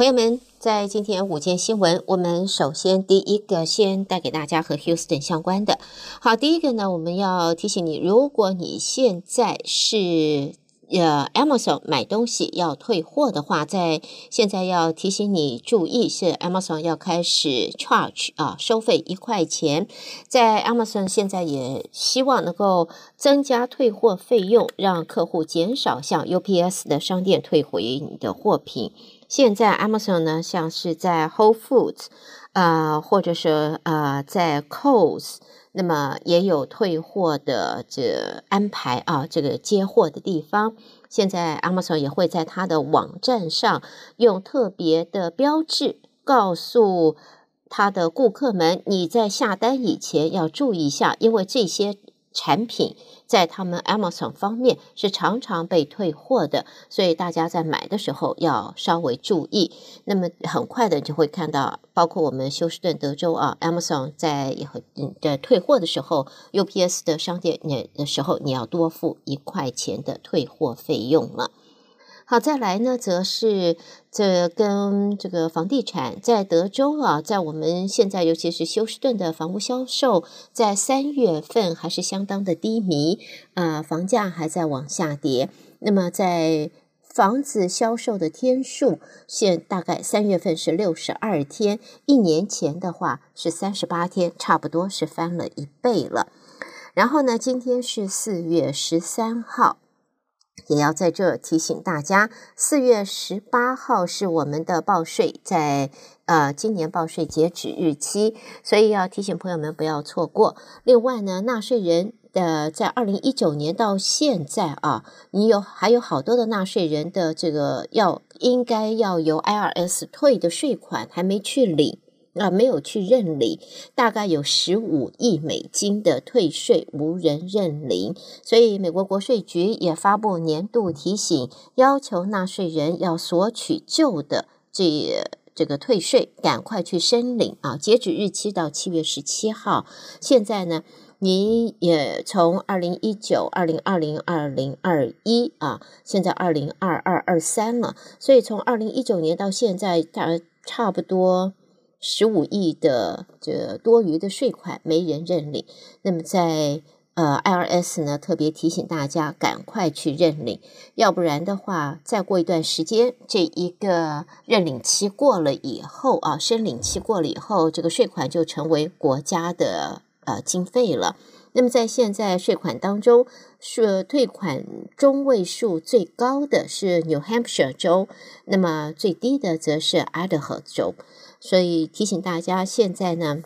朋友们，在今天午间新闻，我们首先第一个先带给大家和 Houston 相关的。好，第一个呢，我们要提醒你，如果你现在是呃 Amazon 买东西要退货的话，在现在要提醒你注意，是 Amazon 要开始 charge 啊，收费一块钱。在 Amazon 现在也希望能够增加退货费用，让客户减少向 UPS 的商店退回你的货品。现在 Amazon 呢，像是在 Whole Foods，呃，或者是呃，在 Coles，那么也有退货的这安排啊，这个接货的地方。现在 Amazon 也会在它的网站上用特别的标志，告诉他的顾客们，你在下单以前要注意一下，因为这些。产品在他们 Amazon 方面是常常被退货的，所以大家在买的时候要稍微注意。那么很快的就会看到，包括我们休斯顿、德州啊，Amazon 在以后的退货的时候，UPS 的商店的时候，你要多付一块钱的退货费用了。好，再来呢，则是这跟这个房地产在德州啊，在我们现在尤其是休斯顿的房屋销售，在三月份还是相当的低迷，呃，房价还在往下跌。那么在房子销售的天数，现大概三月份是六十二天，一年前的话是三十八天，差不多是翻了一倍了。然后呢，今天是四月十三号。也要在这提醒大家，四月十八号是我们的报税在呃今年报税截止日期，所以要提醒朋友们不要错过。另外呢，纳税人的在二零一九年到现在啊，你有还有好多的纳税人的这个要应该要由 IRS 退的税款还没去领。啊，没有去认领，大概有十五亿美金的退税无人认领，所以美国国税局也发布年度提醒，要求纳税人要索取旧的这这个退税，赶快去申领啊！截止日期到七月十七号。现在呢，你也从二零一九、二零二零、二零二一啊，现在二零二二、二三了，所以从二零一九年到现在，大差不多。十五亿的这多余的税款没人认领，那么在呃 IRS 呢，特别提醒大家赶快去认领，要不然的话，再过一段时间，这一个认领期过了以后啊，申领期过了以后，这个税款就成为国家的呃经费了。那么在现在税款当中，是退款中位数最高的是 New Hampshire 州，那么最低的则是 Idaho 州。所以提醒大家，现在呢，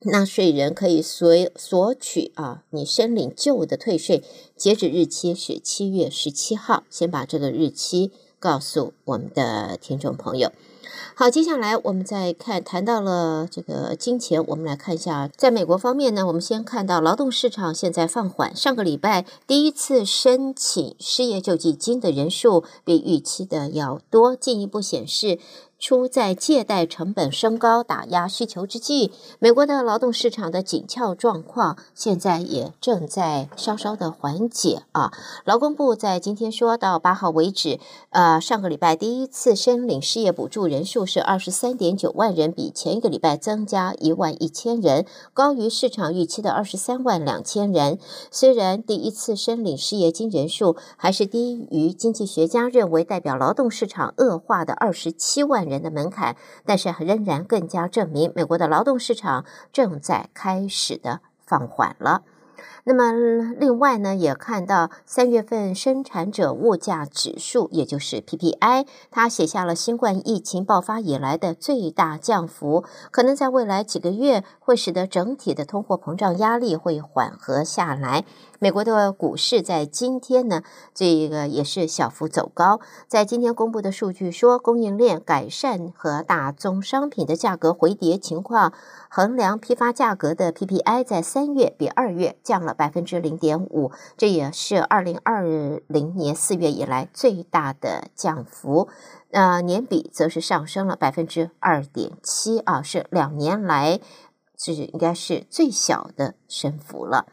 纳税人可以索索取啊，你申领旧的退税，截止日期是七月十七号。先把这个日期告诉我们的听众朋友。好，接下来我们再看，谈到了这个金钱，我们来看一下，在美国方面呢，我们先看到劳动市场现在放缓，上个礼拜第一次申请失业救济金的人数比预期的要多，进一步显示。出在借贷成本升高打压需求之际，美国的劳动市场的紧俏状况现在也正在稍稍的缓解啊。劳工部在今天说到八号为止，呃，上个礼拜第一次申领失业补助人人数是二十三点九万人，比前一个礼拜增加一万一千人，高于市场预期的二十三万两千人。虽然第一次申领失业金人数还是低于经济学家认为代表劳动市场恶化的二十七万人的门槛，但是仍然更加证明美国的劳动市场正在开始的放缓了。那么，另外呢，也看到三月份生产者物价指数，也就是 PPI，它写下了新冠疫情爆发以来的最大降幅，可能在未来几个月会使得整体的通货膨胀压力会缓和下来。美国的股市在今天呢，这个也是小幅走高。在今天公布的数据说，供应链改善和大宗商品的价格回跌情况，衡量批发价格的 PPI 在三月比二月降了百分之零点五，这也是二零二零年四月以来最大的降幅。呃，年比则是上升了百分之二点七啊，是两年来是应该是最小的升幅了。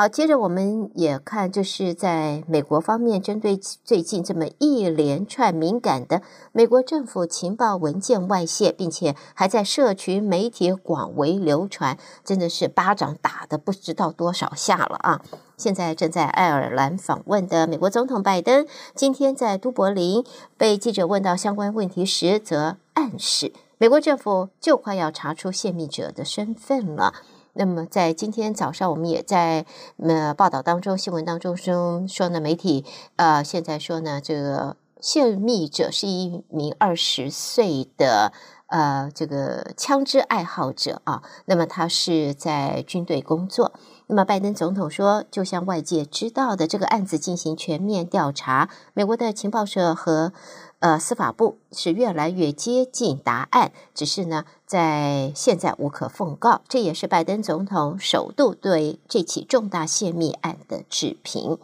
好，接着我们也看，就是在美国方面，针对最近这么一连串敏感的美国政府情报文件外泄，并且还在社群媒体广为流传，真的是巴掌打得不知道多少下了啊！现在正在爱尔兰访问的美国总统拜登，今天在都柏林被记者问到相关问题时，则暗示美国政府就快要查出泄密者的身份了。那么，在今天早上，我们也在呃报道当中、新闻当中说说呢，媒体呃现在说呢，这个泄密者是一名二十岁的呃这个枪支爱好者啊。那么他是在军队工作。那么拜登总统说，就像外界知道的，这个案子进行全面调查，美国的情报社和。呃，司法部是越来越接近答案，只是呢，在现在无可奉告。这也是拜登总统首度对这起重大泄密案的置评。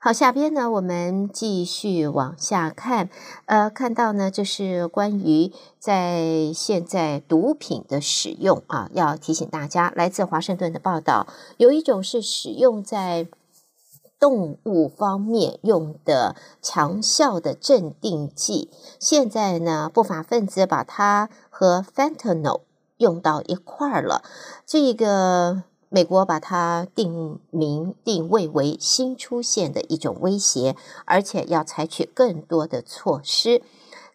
好，下边呢，我们继续往下看。呃，看到呢，就是关于在现在毒品的使用啊，要提醒大家，来自华盛顿的报道，有一种是使用在。动物方面用的强效的镇定剂，现在呢，不法分子把它和 fentanyl 用到一块儿了。这个美国把它定名定位为新出现的一种威胁，而且要采取更多的措施。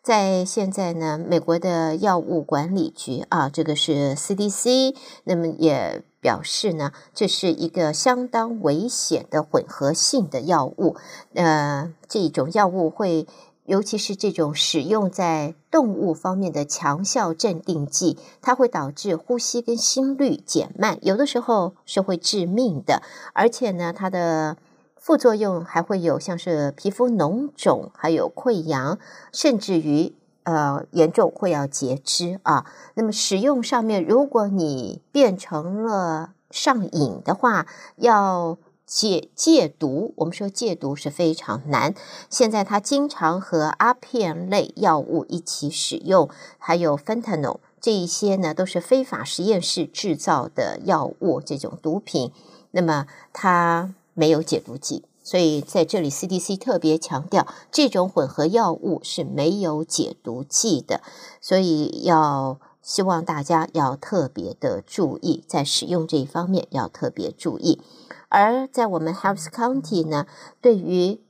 在现在呢，美国的药物管理局啊，这个是 CDC，那么也。表示呢，这是一个相当危险的混合性的药物。呃，这种药物会，尤其是这种使用在动物方面的强效镇定剂，它会导致呼吸跟心率减慢，有的时候是会致命的。而且呢，它的副作用还会有像是皮肤脓肿，还有溃疡，甚至于。呃，严重会要截肢啊。那么使用上面，如果你变成了上瘾的话，要戒戒毒。我们说戒毒是非常难。现在他经常和阿片类药物一起使用，还有 fentanyl 这一些呢，都是非法实验室制造的药物，这种毒品。那么它没有解毒剂。所以在这里，CDC 特别强调，这种混合药物是没有解毒剂的，所以要希望大家要特别的注意，在使用这一方面要特别注意。而在我们 Harris County 呢，对于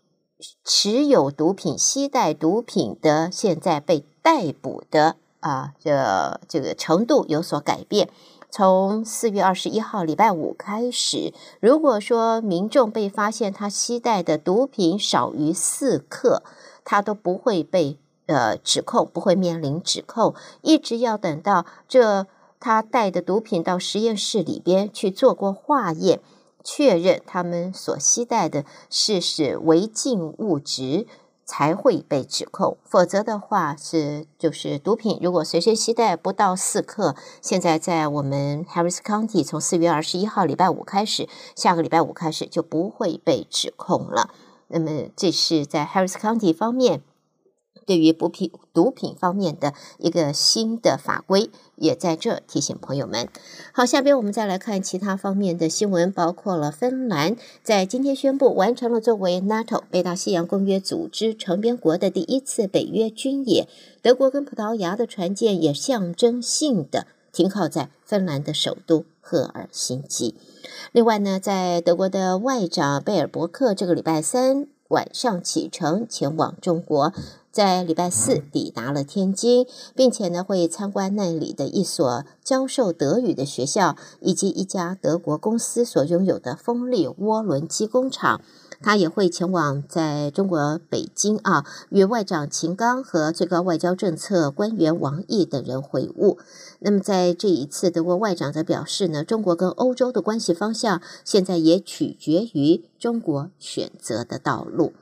持有毒品、携带毒品的现在被逮捕的啊，这这个程度有所改变。从四月二十一号礼拜五开始，如果说民众被发现他携带的毒品少于四克，他都不会被呃指控，不会面临指控，一直要等到这他带的毒品到实验室里边去做过化验，确认他们所携带的是是违禁物质。才会被指控，否则的话是就是毒品。如果随身携带不到四克，现在在我们 Harris County 从四月二十一号礼拜五开始，下个礼拜五开始就不会被指控了。那么这是在 Harris County 方面。对于补品毒品方面的一个新的法规，也在这提醒朋友们。好，下边我们再来看其他方面的新闻，包括了芬兰在今天宣布完成了作为 NATO 北大西洋公约组织成员国的第一次北约军演。德国跟葡萄牙的船舰也象征性的停靠在芬兰的首都赫尔辛基。另外呢，在德国的外长贝尔伯克这个礼拜三晚上启程前往中国。在礼拜四抵达了天津，并且呢会参观那里的一所教授德语的学校，以及一家德国公司所拥有的风力涡轮机工厂。他也会前往在中国北京啊，与外长秦刚和最高外交政策官员王毅等人会晤。那么在这一次，德国外长则表示呢，中国跟欧洲的关系方向现在也取决于中国选择的道路。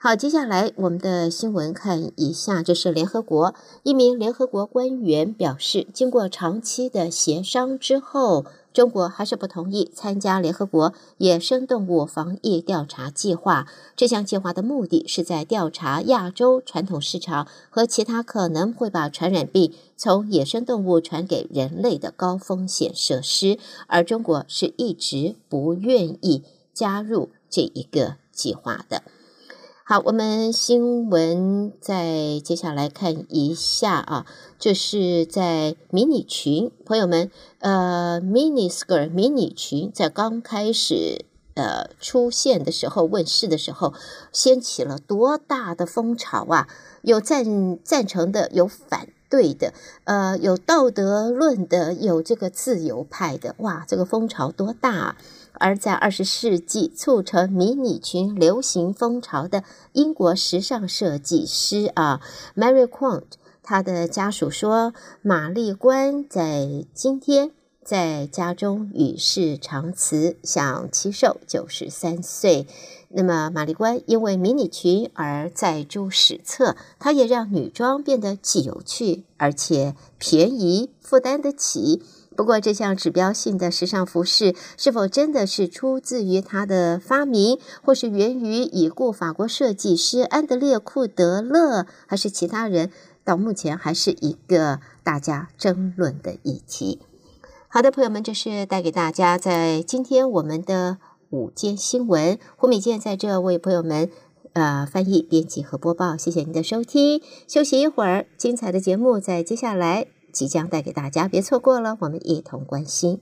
好，接下来我们的新闻看一下，这是联合国一名联合国官员表示，经过长期的协商之后，中国还是不同意参加联合国野生动物防疫调查计划。这项计划的目的是在调查亚洲传统市场和其他可能会把传染病从野生动物传给人类的高风险设施，而中国是一直不愿意加入这一个计划的。好，我们新闻再接下来看一下啊，就是在迷你裙，朋友们，呃，mini skirt 迷你裙在刚开始呃出现的时候，问世的时候，掀起了多大的风潮啊！有赞赞成的，有反对的，呃，有道德论的，有这个自由派的，哇，这个风潮多大啊！而在二十世纪促成迷你裙流行风潮的英国时尚设计师啊，Mary Quant，她的家属说，玛丽关在今天在家中与世长辞，享耆寿九十三岁。那么，玛丽关因为迷你裙而载入史册，她也让女装变得既有趣而且便宜，负担得起。不过，这项指标性的时尚服饰是否真的是出自于他的发明，或是源于已故法国设计师安德烈库德勒，还是其他人？到目前还是一个大家争论的议题。好的，朋友们，这是带给大家在今天我们的午间新闻。胡美健在这为朋友们呃翻译、编辑和播报。谢谢您的收听，休息一会儿，精彩的节目在接下来。即将带给大家，别错过了，我们一同关心。